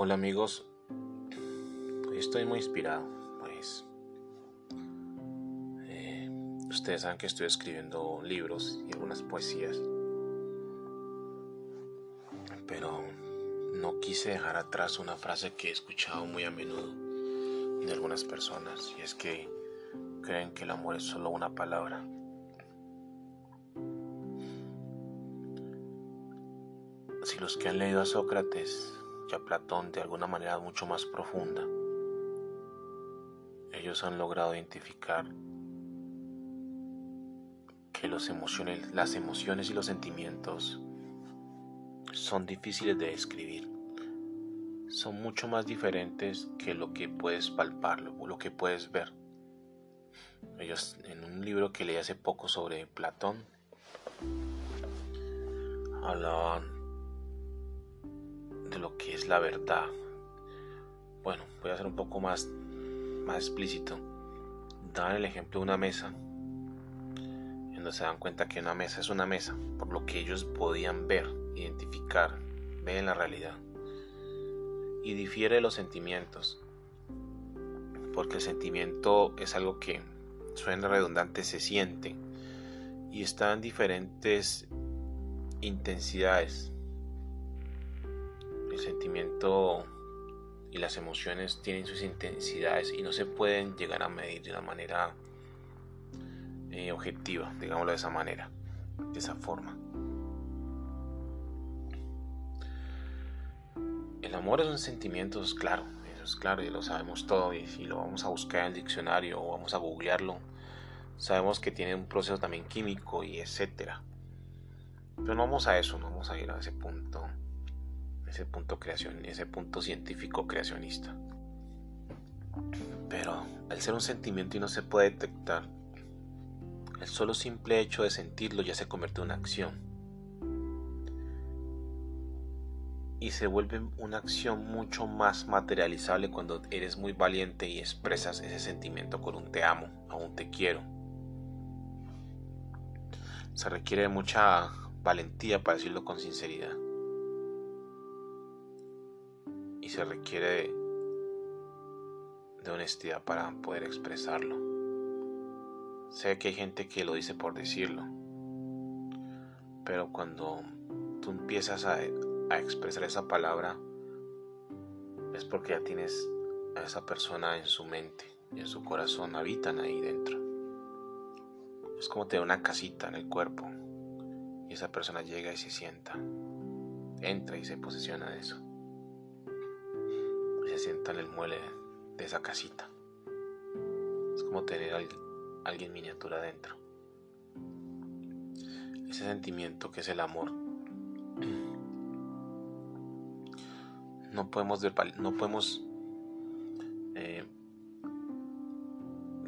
Hola amigos, estoy muy inspirado, pues. Eh, ustedes saben que estoy escribiendo libros y algunas poesías, pero no quise dejar atrás una frase que he escuchado muy a menudo de algunas personas y es que creen que el amor es solo una palabra. Si los que han leído a Sócrates a Platón de alguna manera mucho más profunda. Ellos han logrado identificar que las emociones y los sentimientos son difíciles de describir. Son mucho más diferentes que lo que puedes palparlo o lo que puedes ver. Ellos en un libro que leí hace poco sobre Platón hablaban lo que es la verdad. Bueno, voy a ser un poco más, más explícito. Dan el ejemplo de una mesa, en donde se dan cuenta que una mesa es una mesa, por lo que ellos podían ver, identificar, ver la realidad. Y difiere de los sentimientos, porque el sentimiento es algo que suena redundante, se siente, y está en diferentes intensidades sentimiento y las emociones tienen sus intensidades y no se pueden llegar a medir de una manera eh, objetiva, digámoslo de esa manera, de esa forma. El amor es un sentimiento, es claro, eso es claro y lo sabemos todo y si lo vamos a buscar en el diccionario o vamos a googlearlo, sabemos que tiene un proceso también químico y etcétera. Pero no vamos a eso, no vamos a ir a ese punto ese punto creación, ese punto científico creacionista. Pero al ser un sentimiento y no se puede detectar, el solo simple hecho de sentirlo ya se convierte en una acción. Y se vuelve una acción mucho más materializable cuando eres muy valiente y expresas ese sentimiento con un te amo, aún te quiero. Se requiere mucha valentía para decirlo con sinceridad. Se requiere de, honestidad para poder expresarlo. Sé que hay gente que lo dice por decirlo, pero cuando tú empiezas a, expresar esa palabra, es porque ya tienes a esa persona en su mente y en su corazón, habitan ahí dentro. Es como tener una casita en el cuerpo y esa persona llega y se sienta, entra y se posesiona de eso sienta en el muele de esa casita. Es como tener a alguien miniatura dentro. Ese sentimiento que es el amor. No podemos, no podemos, eh,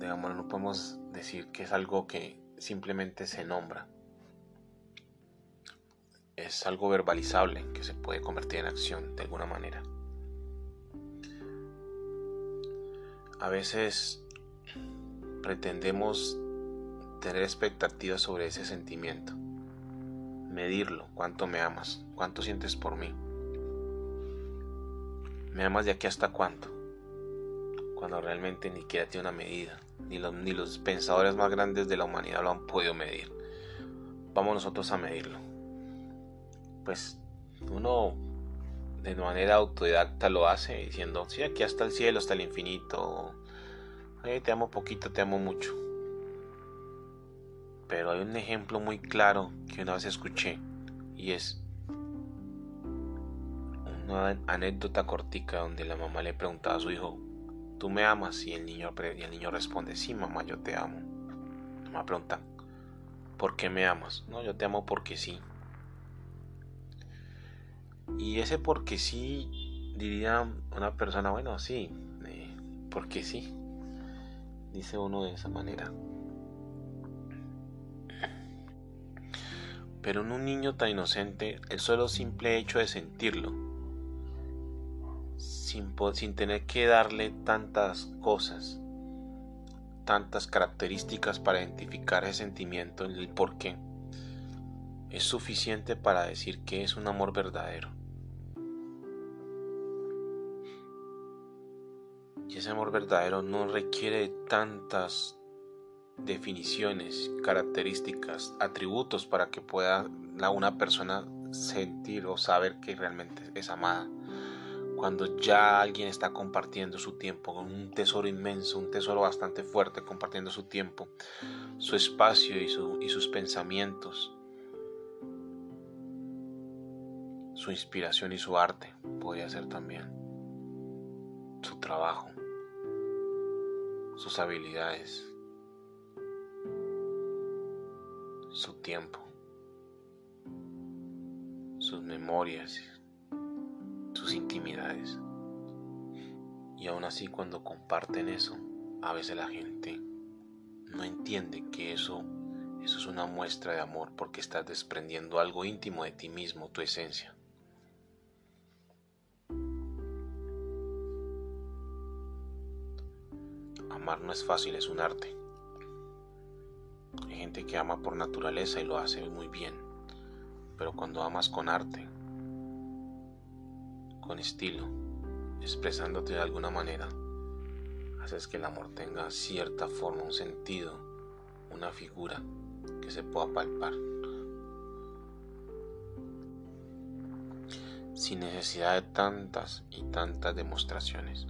no podemos decir que es algo que simplemente se nombra. Es algo verbalizable que se puede convertir en acción de alguna manera. A veces pretendemos tener expectativas sobre ese sentimiento, medirlo, cuánto me amas, cuánto sientes por mí. ¿Me amas de aquí hasta cuánto? Cuando realmente ni siquiera tiene una medida, ni los, ni los pensadores más grandes de la humanidad lo han podido medir. Vamos nosotros a medirlo. Pues uno de manera autodidacta lo hace diciendo, sí, aquí hasta el cielo, hasta el infinito. te amo poquito, te amo mucho. Pero hay un ejemplo muy claro que una vez escuché y es una anécdota cortica donde la mamá le preguntaba a su hijo, ¿tú me amas? Y el niño, y el niño responde, sí, mamá, yo te amo. La mamá pregunta, ¿por qué me amas? No, yo te amo porque sí. Y ese porque sí, diría una persona, bueno, sí, eh, porque sí, dice uno de esa manera. Pero en un niño tan inocente, el solo simple hecho de sentirlo, sin, sin tener que darle tantas cosas, tantas características para identificar ese sentimiento, el por qué, es suficiente para decir que es un amor verdadero. Y ese amor verdadero no requiere tantas definiciones, características, atributos para que pueda una persona sentir o saber que realmente es amada. Cuando ya alguien está compartiendo su tiempo con un tesoro inmenso, un tesoro bastante fuerte, compartiendo su tiempo, su espacio y sus pensamientos, su inspiración y su arte, podría ser también su trabajo, sus habilidades, su tiempo, sus memorias, sus intimidades. Y aún así cuando comparten eso, a veces la gente no entiende que eso, eso es una muestra de amor porque estás desprendiendo algo íntimo de ti mismo, tu esencia. Amar no es fácil, es un arte. Hay gente que ama por naturaleza y lo hace muy bien, pero cuando amas con arte, con estilo, expresándote de alguna manera, haces que el amor tenga cierta forma, un sentido, una figura que se pueda palpar. Sin necesidad de tantas y tantas demostraciones.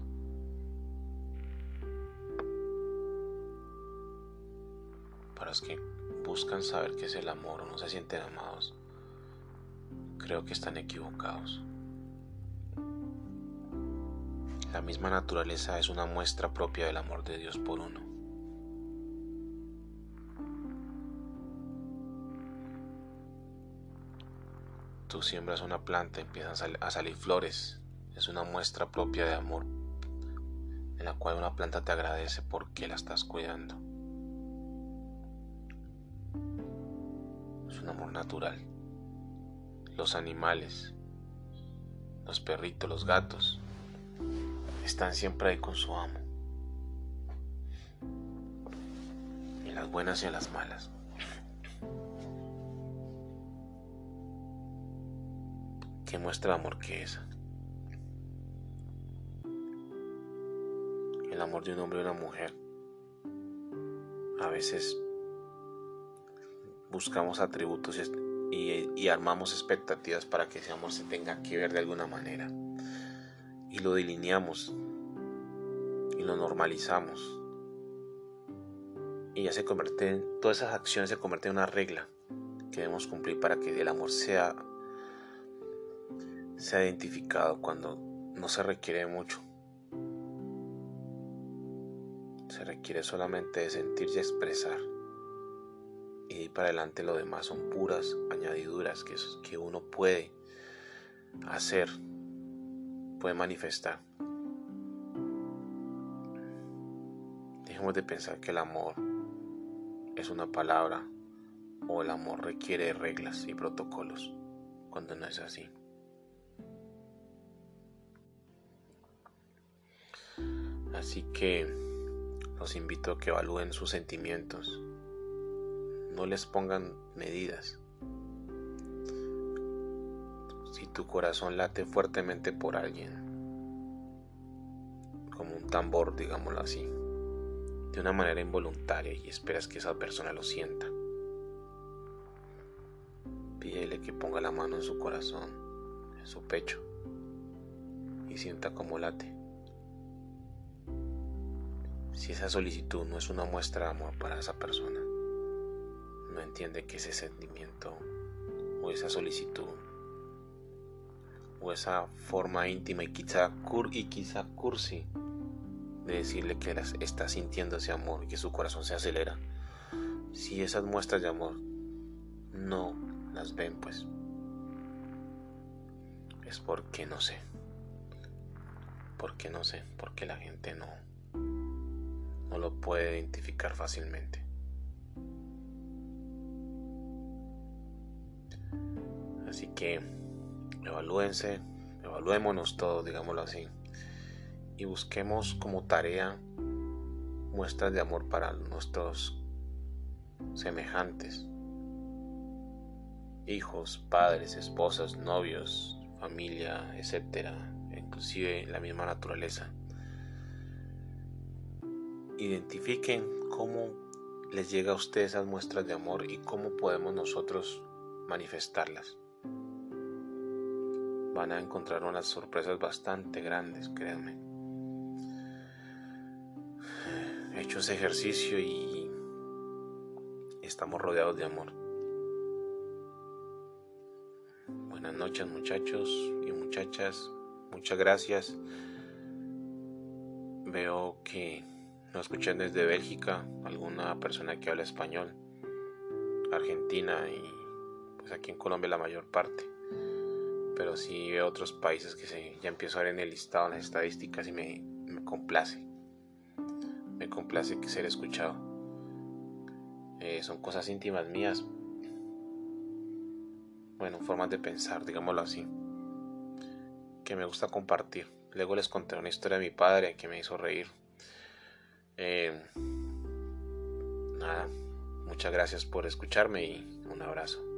Que buscan saber qué es el amor o no se sienten amados, creo que están equivocados. La misma naturaleza es una muestra propia del amor de Dios por uno. Tú siembras una planta, empiezan a salir flores. Es una muestra propia de amor en la cual una planta te agradece porque la estás cuidando. Un amor natural. Los animales, los perritos, los gatos, están siempre ahí con su amo. En las buenas y las malas. ¿Qué muestra de amor que es? El amor de un hombre y una mujer a veces buscamos atributos y, armamos expectativas para que ese amor se tenga que ver de alguna manera. Y lo delineamos y lo normalizamos. Y ya se convierte en, todas esas acciones se convierten en una regla que debemos cumplir para que el amor sea, sea identificado cuando no se requiere mucho. Se requiere solamente de sentir y expresar y para adelante lo demás son puras añadiduras que, que uno puede hacer, puede manifestar. Dejemos de pensar que el amor es una palabra o el amor requiere reglas y protocolos cuando no es así. Así que los invito a que evalúen sus sentimientos no les pongan medidas. Si tu corazón late fuertemente por alguien, como un tambor, digámoslo así, de una manera involuntaria y esperas que esa persona lo sienta, pídele que ponga la mano en su corazón, en su pecho, y sienta cómo late. Si esa solicitud no es una muestra de amor para esa persona, no entiende que ese sentimiento o esa solicitud o esa forma íntima y quizá, y quizá cursi de decirle que está sintiendo ese amor y que su corazón se acelera. Si esas muestras de amor no las ven, pues es porque no sé. Porque no sé, porque la gente no no lo puede identificar fácilmente. Así que evalúense, evaluémonos todos, digámoslo así, y busquemos como tarea muestras de amor para nuestros semejantes, hijos, padres, esposas, novios, familia, etcétera, inclusive la misma naturaleza. identifiquen cómo les llega a ustedes esas muestras de amor y cómo podemos nosotros manifestarlas. Van a encontrar unas sorpresas bastante grandes, créanme. He hecho ese ejercicio y estamos rodeados de amor. Buenas noches muchachos y muchachas. Muchas gracias. Veo que no escuchan desde Bélgica alguna persona que habla español, Argentina y pues aquí en Colombia la mayor parte. Pero sí veo otros países que se, ya empiezo a ver en el listado, en las estadísticas y me, complace. Me complace ser escuchado. Eh, son cosas íntimas mías. Bueno, formas de pensar, digámoslo así. Que me gusta compartir. Luego les conté una historia de mi padre que me hizo reír eh, nada, muchas gracias por escucharme y un abrazo.